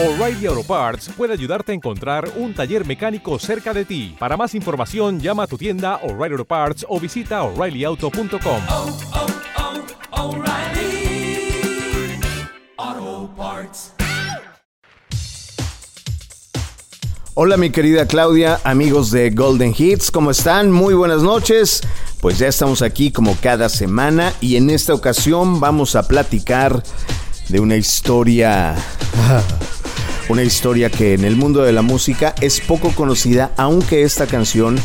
O'Reilly Auto Parts puede ayudarte a encontrar un taller mecánico cerca de ti. Para más información, llama a tu tienda O'Reilly Auto Parts o visita oreillyauto.com. oh, oh, O'Reilly Auto Parts. Hola mi querida Claudia, amigos de Golden Hits, ¿cómo están? Muy buenas noches. Pues ya estamos aquí como cada semana y en esta ocasión vamos a platicar de una historia una historia que en el mundo de la música es poco conocida, aunque esta canción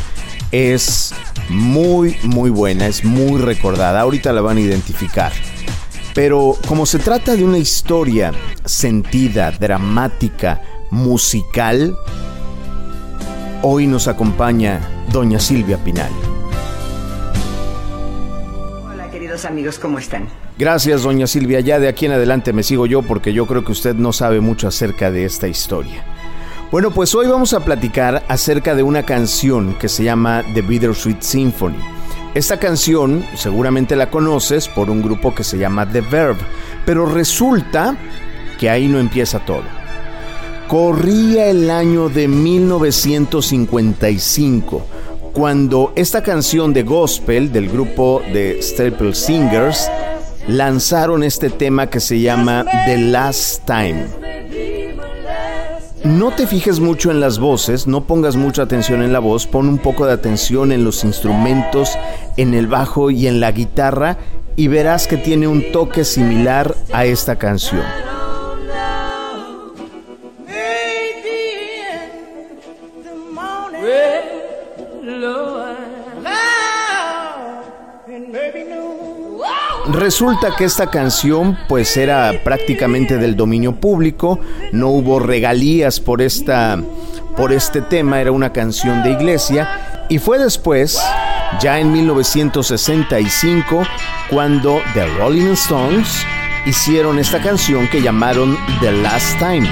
es muy, muy buena, es muy recordada. Ahorita la van a identificar. Pero como se trata de una historia sentida, dramática, musical, hoy nos acompaña doña Silvia Pinal. Hola queridos amigos, ¿cómo están? Gracias, doña Silvia. Ya de aquí en adelante me sigo yo porque yo creo que usted no sabe mucho acerca de esta historia. Bueno, pues hoy vamos a platicar acerca de una canción que se llama The Bittersweet Symphony. Esta canción seguramente la conoces por un grupo que se llama The Verb, pero resulta que ahí no empieza todo. Corría el año de 1955 cuando esta canción de gospel del grupo de Staple Singers lanzaron este tema que se llama The Last Time. No te fijes mucho en las voces, no pongas mucha atención en la voz, pon un poco de atención en los instrumentos, en el bajo y en la guitarra y verás que tiene un toque similar a esta canción. Resulta que esta canción pues era prácticamente del dominio público, no hubo regalías por esta por este tema, era una canción de iglesia. Y fue después, ya en 1965, cuando The Rolling Stones hicieron esta canción que llamaron The Last Time.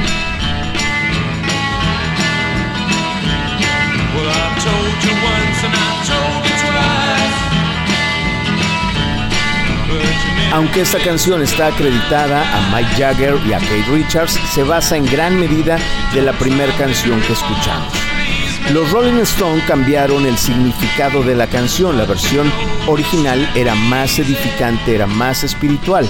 Aunque esta canción está acreditada a Mike Jagger y a Kate Richards, se basa en gran medida de la primera canción que escuchamos. Los Rolling Stones cambiaron el significado de la canción, la versión original era más edificante, era más espiritual.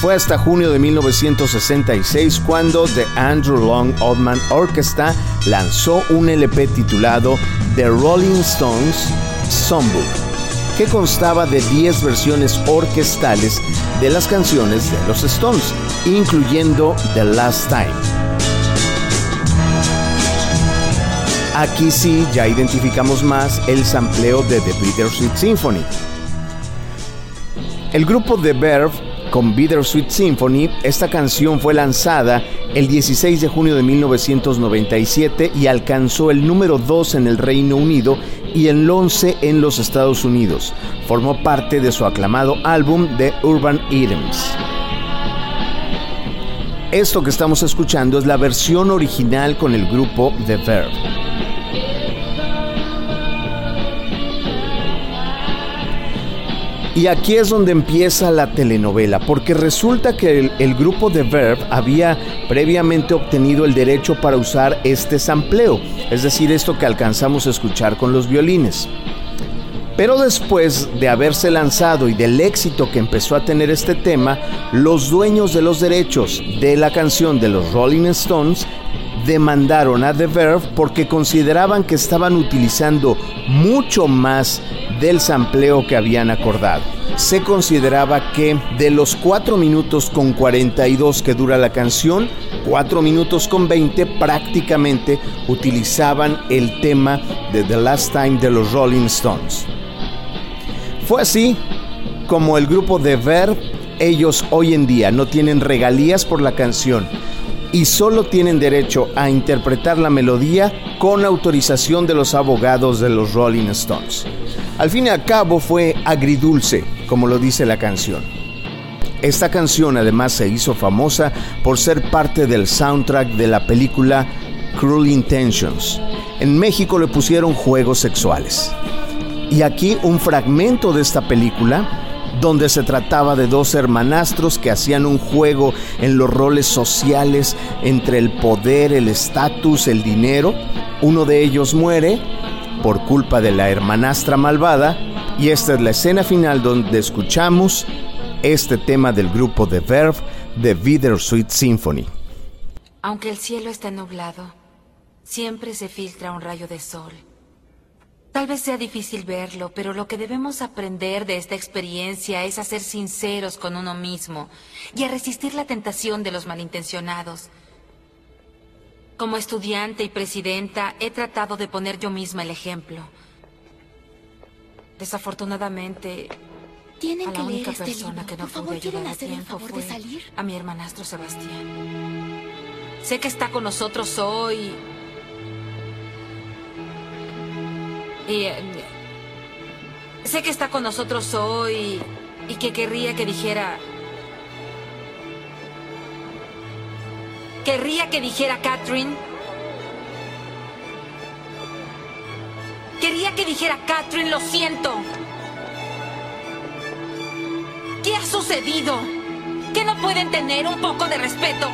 Fue hasta junio de 1966 cuando The Andrew Long Oldman Orchestra lanzó un LP titulado The Rolling Stones Songbook, que constaba de 10 versiones orquestales de las canciones de los Stones, incluyendo The Last Time. Aquí sí ya identificamos más el sampleo de The Bittersweet Symphony. El grupo The Verve con Bittersweet Symphony, esta canción fue lanzada el 16 de junio de 1997 y alcanzó el número 2 en el Reino Unido y el 11 en los Estados Unidos. Formó parte de su aclamado álbum The Urban Idioms. Esto que estamos escuchando es la versión original con el grupo The Verve. Y aquí es donde empieza la telenovela, porque resulta que el, grupo de Verb había previamente obtenido el derecho para usar este sampleo, es decir, esto que alcanzamos a escuchar con los violines. Pero después de haberse lanzado y del éxito que empezó a tener este tema, los dueños de los derechos de la canción de los Rolling Stones demandaron a The Verve porque consideraban que estaban utilizando mucho más del sampleo que habían acordado. Se consideraba que de los 4 minutos con 42 que dura la canción, 4 minutos con 20 prácticamente utilizaban el tema de The Last Time de los Rolling Stones. Fue así como el grupo de Verve, ellos hoy en día no tienen regalías por la canción y solo tienen derecho a interpretar la melodía con autorización de los abogados de los Rolling Stones. Al fin y al cabo fue agridulce, como lo dice la canción. Esta canción además se hizo famosa por ser parte del soundtrack de la película Cruel Intentions. En México le pusieron juegos sexuales. Y aquí un fragmento de esta película donde se trataba de dos hermanastros que hacían un juego en los roles sociales entre el poder, el estatus, el dinero. Uno de ellos muere por culpa de la hermanastra malvada y esta es la escena final donde escuchamos este tema del grupo The Verve de Bittersweet Symphony. Aunque el cielo esté nublado, siempre se filtra un rayo de sol. Tal vez sea difícil verlo, pero lo que debemos aprender de esta experiencia es a ser sinceros con uno mismo y a resistir la tentación de los malintencionados. Como estudiante y presidenta, he tratado de poner yo misma el ejemplo. Desafortunadamente, Tienen a que la leer única este persona libro. que no Por favor, pude ¿quieren ayudar a hacer el tiempo favor de fue salir? a mi hermanastro Sebastián. Sé que está con nosotros hoy. Y eh, sé que está con nosotros hoy y que querría que dijera. Querría que dijera Catherine. Quería que dijera Catherine, lo siento. ¿Qué ha sucedido? ¿Que no pueden tener un poco de respeto?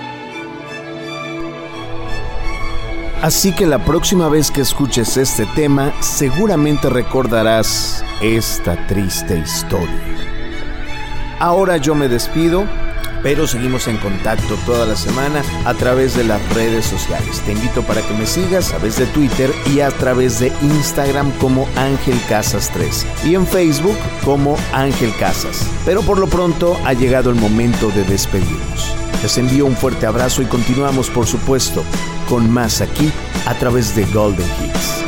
Así que la próxima vez que escuches este tema, seguramente recordarás esta triste historia. Ahora yo me despido, pero seguimos en contacto toda la semana a través de las redes sociales. Te invito para que me sigas a través de Twitter y a través de Instagram como Ángel Casas 13 y en Facebook como Ángel Casas. Pero por lo pronto ha llegado el momento de despedirnos. Les envío un fuerte abrazo y continuamos, por supuesto, con más aquí a través de Golden Hits.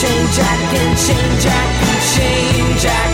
Change, I can change, I can change, I can